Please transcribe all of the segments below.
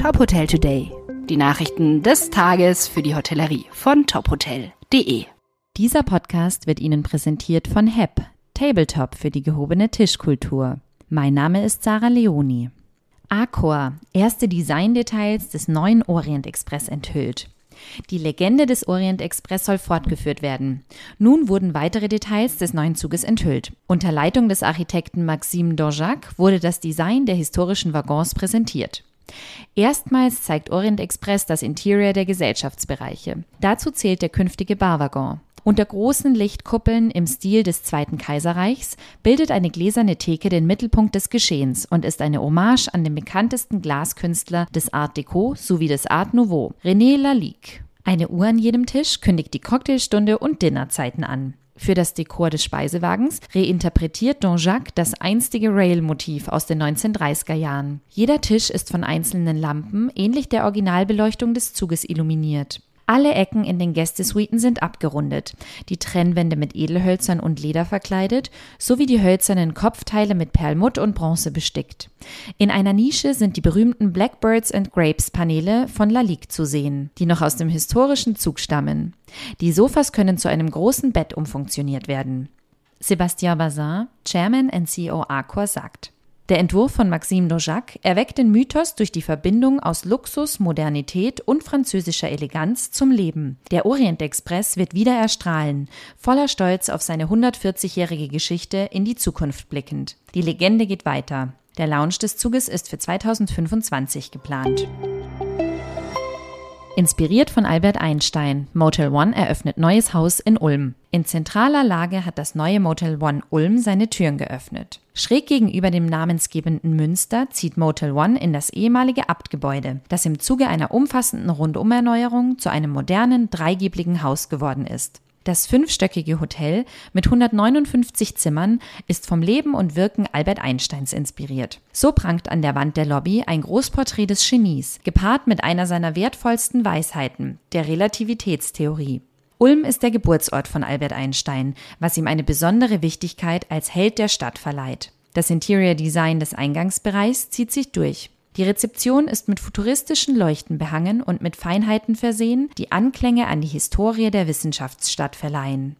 Top Hotel Today. Die Nachrichten des Tages für die Hotellerie von tophotel.de. Dieser Podcast wird Ihnen präsentiert von HEP, Tabletop für die gehobene Tischkultur. Mein Name ist Sarah Leoni. Accor, erste Designdetails des neuen Orient Express enthüllt. Die Legende des Orient Express soll fortgeführt werden. Nun wurden weitere Details des neuen Zuges enthüllt. Unter Leitung des Architekten Maxime Dorjac wurde das Design der historischen Waggons präsentiert. Erstmals zeigt Orient Express das Interior der Gesellschaftsbereiche. Dazu zählt der künftige Barwaggon. Unter großen Lichtkuppeln im Stil des Zweiten Kaiserreichs bildet eine gläserne Theke den Mittelpunkt des Geschehens und ist eine Hommage an den bekanntesten Glaskünstler des Art Deco sowie des Art Nouveau, René Lalique. Eine Uhr an jedem Tisch kündigt die Cocktailstunde und Dinnerzeiten an. Für das Dekor des Speisewagens reinterpretiert Don Jacques das einstige Rail-Motiv aus den 1930er Jahren. Jeder Tisch ist von einzelnen Lampen, ähnlich der Originalbeleuchtung des Zuges, illuminiert. Alle Ecken in den Gästesuiten sind abgerundet, die Trennwände mit Edelhölzern und Leder verkleidet, sowie die hölzernen Kopfteile mit Perlmutt und Bronze bestickt. In einer Nische sind die berühmten Blackbirds and Grapes Paneele von Lalique zu sehen, die noch aus dem historischen Zug stammen. Die Sofas können zu einem großen Bett umfunktioniert werden. Sébastien Bazin, Chairman and CEO Accor, sagt, der Entwurf von Maxime Dojac erweckt den Mythos durch die Verbindung aus Luxus, Modernität und französischer Eleganz zum Leben. Der Orient Express wird wieder erstrahlen, voller Stolz auf seine 140-jährige Geschichte in die Zukunft blickend. Die Legende geht weiter. Der Launch des Zuges ist für 2025 geplant. Inspiriert von Albert Einstein, Motel One eröffnet neues Haus in Ulm. In zentraler Lage hat das neue Motel One Ulm seine Türen geöffnet. Schräg gegenüber dem namensgebenden Münster zieht Motel One in das ehemalige Abtgebäude, das im Zuge einer umfassenden Rundumerneuerung zu einem modernen, dreigibligen Haus geworden ist. Das fünfstöckige Hotel mit 159 Zimmern ist vom Leben und Wirken Albert Einsteins inspiriert. So prangt an der Wand der Lobby ein Großporträt des Genies, gepaart mit einer seiner wertvollsten Weisheiten, der Relativitätstheorie. Ulm ist der Geburtsort von Albert Einstein, was ihm eine besondere Wichtigkeit als Held der Stadt verleiht. Das Interior Design des Eingangsbereichs zieht sich durch. Die Rezeption ist mit futuristischen Leuchten behangen und mit Feinheiten versehen, die Anklänge an die Historie der Wissenschaftsstadt verleihen.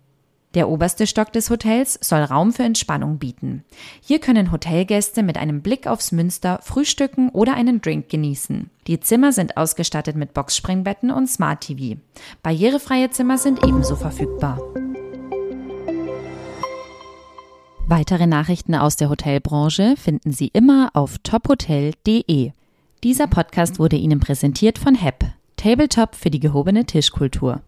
Der oberste Stock des Hotels soll Raum für Entspannung bieten. Hier können Hotelgäste mit einem Blick aufs Münster frühstücken oder einen Drink genießen. Die Zimmer sind ausgestattet mit Boxspringbetten und Smart TV. Barrierefreie Zimmer sind ebenso verfügbar. Weitere Nachrichten aus der Hotelbranche finden Sie immer auf tophotel.de. Dieser Podcast wurde Ihnen präsentiert von HEP, Tabletop für die gehobene Tischkultur.